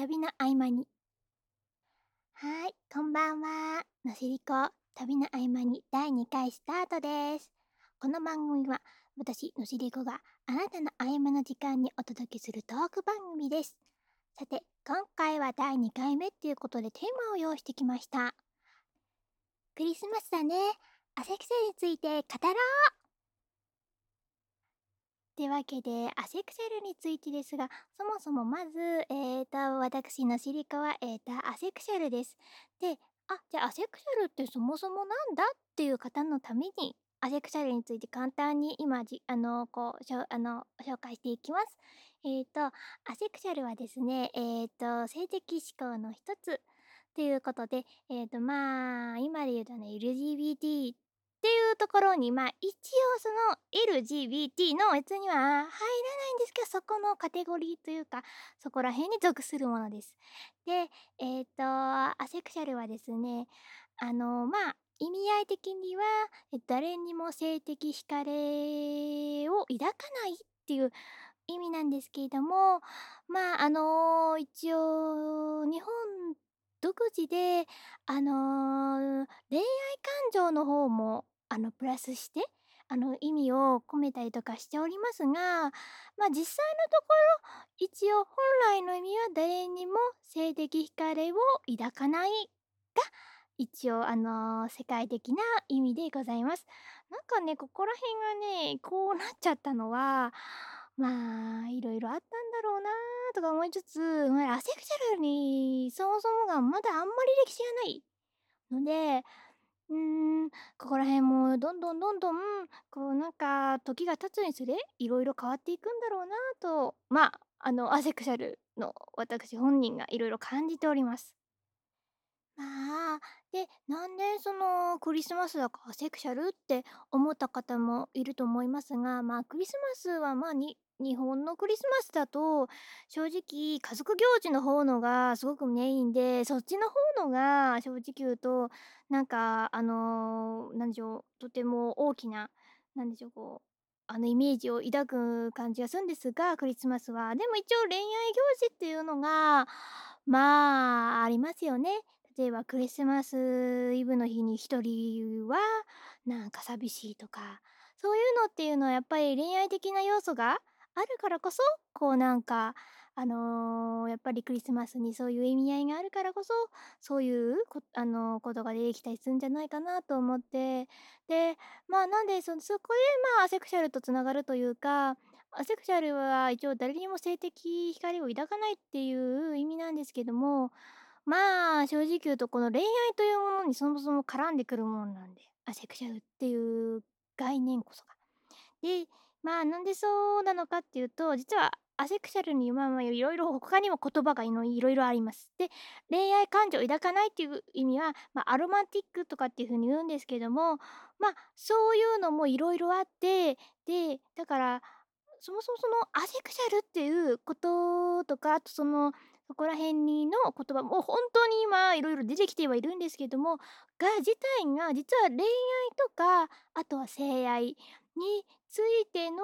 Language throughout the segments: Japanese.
旅の合間に。はい、こんばんは。のしりこ、旅の合間に第2回スタートです。この番組は、私、のしりこがあなたの合間の時間にお届けするトーク番組です。さて、今回は第2回目っていうことでテーマを用意してきました。クリスマスだね。アセクセについて語ろうってわけで、アセクシャルについてですが、そもそもまず、えーと、私のシリカは、えーと、アセクシャルです。で、あ、じゃあアセクシャルってそもそもなんだっていう方のために、アセクシャルについて簡単に今じ、あの、こう、しょあの、紹介していきます。えーと、アセクシャルはですね、えーと、性的指向の一つということで、えーと、まあ、今で言うとね、LGBT っていうところに、まあ一応その LGBT の別には入らないんですけど、そこのカテゴリーというか、そこら辺に属するものです。で、えっ、ー、と、アセクシャルはですね、あの、まあ、意味合い的には、誰にも性的惹かれを抱かないっていう意味なんですけれども、まあ、あの一応、日本独自で、あのー、恋愛感情の方も、あの、プラスして、あの、意味を込めたりとかしておりますが、まあ、実際のところ、一応本来の意味は誰にも性的惹かれを抱かないが、一応、あのー、世界的な意味でございます。なんかね、ここら辺がね、こうなっちゃったのは、まあ、いろいろあったんだろうなとか思いつつ、まあ、アセクシャルにそもそもがまだあんまり歴史がないので、うー、ここら辺もどんどんどんどん、こうなんか時が経つにつれ、いろいろ変わっていくんだろうなと、まあ、あの、アセクシャルの私本人がいろいろ感じております。まあ、で、なんでそのクリスマスだからセクシャルって思った方もいると思いますが、まあクリスマスはまあに日本のクリスマスだと正直家族行事の方のがすごくメインでそっちの方のが正直言うとなんかあの何でしょうとても大きな何でしょうこうあのイメージを抱く感じがするんですがクリスマスは。でも一応恋愛行事っていうのがまあありますよね。例えばクリスマスイブの日に一人はなんか寂しいとかそういうのっていうのはやっぱり恋愛的な要素があるからこそこうなんかあのー、やっぱりクリスマスにそういう意味合いがあるからこそそういうこ,、あのー、ことが出てきたりするんじゃないかなと思ってでまあなんでそそこでまあアセクシャルとつながるというかアセクシャルは一応誰にも性的光を抱かないっていう意味なんですけどもまあ正直言うとこの恋愛というものにそもそも絡んでくるものなんでアセクシャルっていう概念こそが。でまあなんでそうなのかっていうと実はアセクシャルにまあまあいろいろ他にも言葉がいろいろあります。で恋愛感情を抱かないっていう意味は、まあ、アロマンティックとかっていうふうに言うんですけどもまあそういうのもいろいろあってでだからそもそもそのアセクシャルっていうこととかあとそのそこら辺にの言葉も本当に今いろいろ出てきてはいるんですけどもが自体が実は恋愛とかあとは性愛についての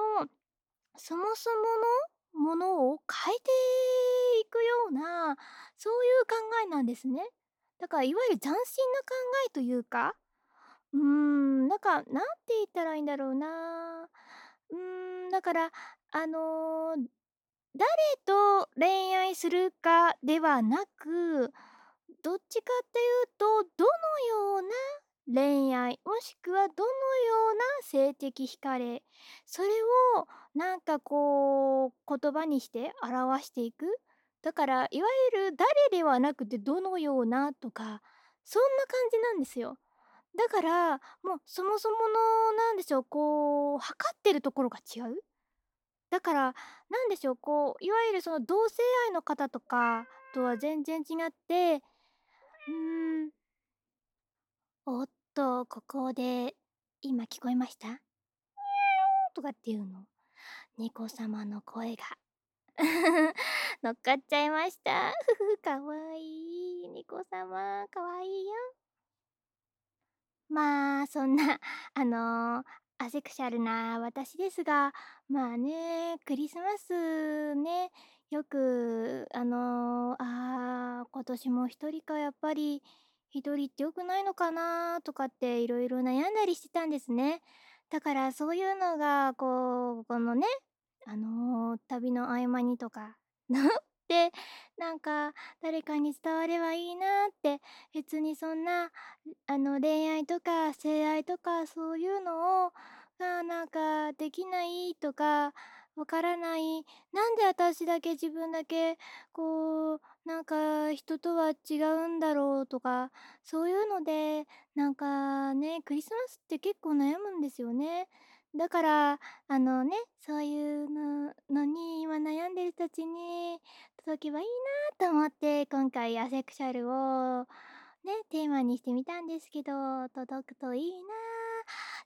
そもそものものを変えていくようなそういう考えなんですね。だからいわゆる斬新な考えというかうーんなんかなんて言ったらいいんだろうなうーんだからあのー誰と恋愛するかではなくどっちかっていうとどのような恋愛もしくはどのような性的惹かれそれをなんかこう言葉にして表していく。だからいわゆる誰ではなくてどのようなとかそんな感じなんですよ。だからもうそもそものなんでしょうこう測ってるところが違う。だから、なんでしょう、こう、いわゆるその同性愛の方とかとは全然違って、うーん、おっと、ここで、今聞こえました？とかっていうの？猫様の声が 乗っかっちゃいました。ふふ、かわいい。猫様、かわいいよ。まあ、そんな、あのー、アセクシャルな私ですが、まあね、クリスマスね、よく、あのー、あ年も一人かやっぱり一人って良くないのかなとかっていろいろ悩んだりしてたんですね。だからそういうのがこうこのねあのー旅の合間にとかでなんか誰かに伝わればいいなって別にそんなあの恋愛とか性愛とかそういうのをがなんかできないとかわからないなんで私だけ自分だけこうなんか人とは違うんだろうとかそういうのでなんかねクリスマスって結構悩むんですよね。だからあのねそういうののに今悩んでる人たちに届けばいいなと思って今回アセクシャルをねテーマにしてみたんですけど届くといいな。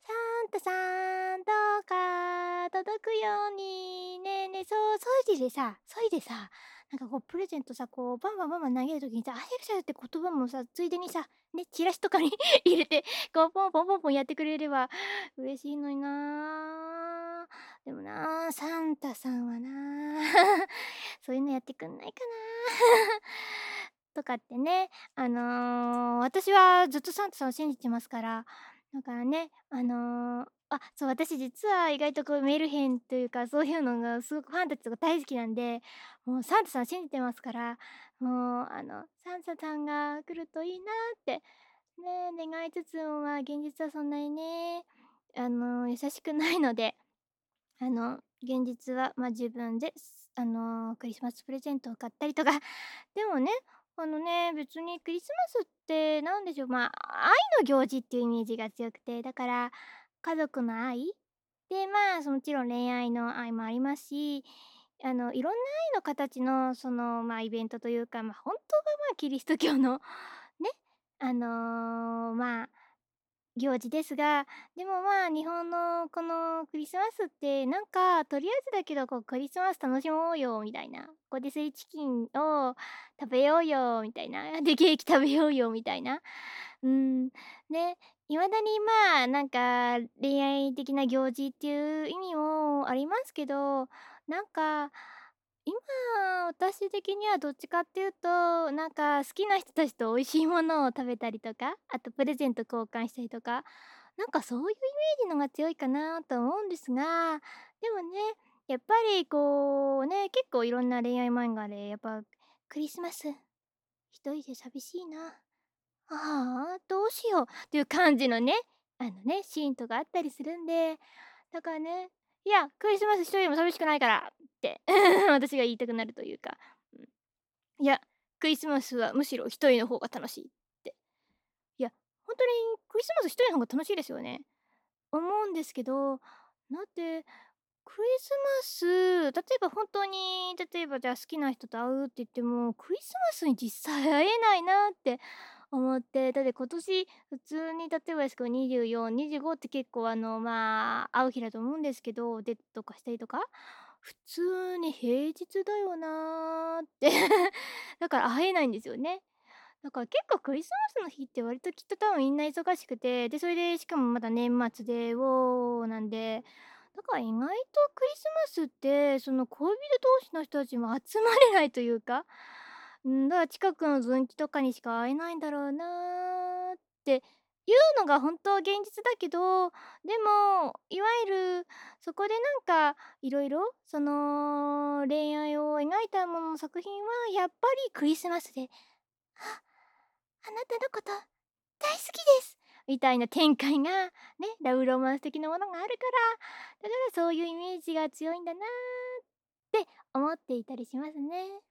サンタさんどうか届くように。ねえねえそうそいでさそいでさなんかこうプレゼントさこうバンバンバンバン投げるときにさアセクシャルって言葉もさついでにさねチラシとかに 入れてこうポンポンポンポンやってくれれば嬉しいのになでもなサンタさんはな そういうのやってくんないかな。とかってねあのー、私はずっとサンタさんを信じてますからだからねあのー、あそう私実は意外とこうメール編というかそういうのがすごくファンたちとか大好きなんでもうサンタさん信じてますからもうあのサンタさんが来るといいなってね願いつつもまあ現実はそんなにねあの優しくないのであの現実はまあ自分であのクリスマスプレゼントを買ったりとか。でもねあのね別にクリスマスって何でしょうまあ愛の行事っていうイメージが強くてだから家族の愛でまあもちろん恋愛の愛もありますしあのいろんな愛の形のそのまあイベントというかまあ本当はまあキリスト教の ねあのー、まあ行事ですがでもまあ日本のこのクリスマスってなんかとりあえずだけどこうクリスマス楽しもうよみたいなここでスイチキンを食べようよみたいな でケーキ食べようよみたいな。うん。ねいまだにまあなんか恋愛的な行事っていう意味もありますけどなんか今私的にはどっちかっていうとなんか好きな人たちと美味しいものを食べたりとかあとプレゼント交換したりとかなんかそういうイメージのが強いかなと思うんですがでもねやっぱりこうね結構いろんな恋愛漫画でやっぱクリスマス一人で寂しいなああどうしようっていう感じのねあのねシーンとかあったりするんでだからねいやクリスマス一人でも寂しくないからって 私が言いたくなるというか、いやクリスマスはむしろ一人の方が楽しいっていや本当にクリスマス一人の方が楽しいですよね思うんですけどだってクリスマス例えば本当に例えばじゃあ好きな人と会うって言ってもクリスマスに実際会えないなって思ってだって今年普通に例えばですけど2425って結構あのまあ会う日だと思うんですけどデートとかしたりとか普通に平日だよなーって だから会えないんですよね。だから結構クリスマスの日って割ときっと多分みんな忙しくてでそれでしかもまだ年末でおーなんでだから意外とクリスマスってその恋人同士の人たちも集まれないというか、んだから近くの分岐とかにしか会えないんだろうなっていうのが本当は現実だけどでもいわゆるそこでなんかいろいろその恋愛を描いたものの作品はやっぱりクリスマスで「ああなたのこと大好きです」みたいな展開がねラブロマンス的なものがあるからだからそういうイメージが強いんだなって思っていたりしますね。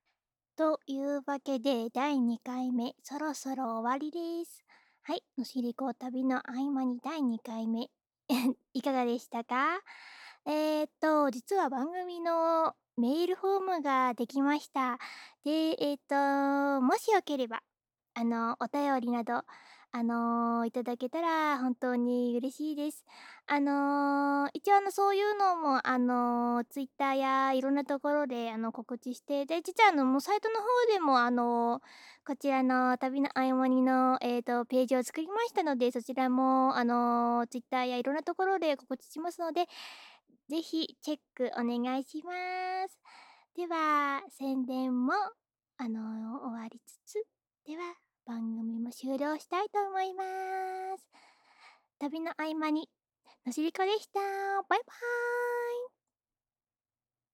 というわけで第2回目そろそろ終わりです。はい、のしりこ旅の合間に第2回目 いかがでしたか？えー、っと実は番組のメールフォームができました。で、えー、っともしよければあのお便りなどあのー、いただけたら本当に嬉しいです。あのー、一応あのそういうのもあのー、ツイッターやいろんなところであの告知してで実はあのもうサイトの方でもあのこちらの旅の合間にの、えーと、ページを作りましたのでそちらもあのツイッターやいろんなところで告知しますのでぜひチェックお願いします。では宣伝もあの終わりつつでは番組も終了したいと思います。旅の合間に、のしりこでした。バイバーイ。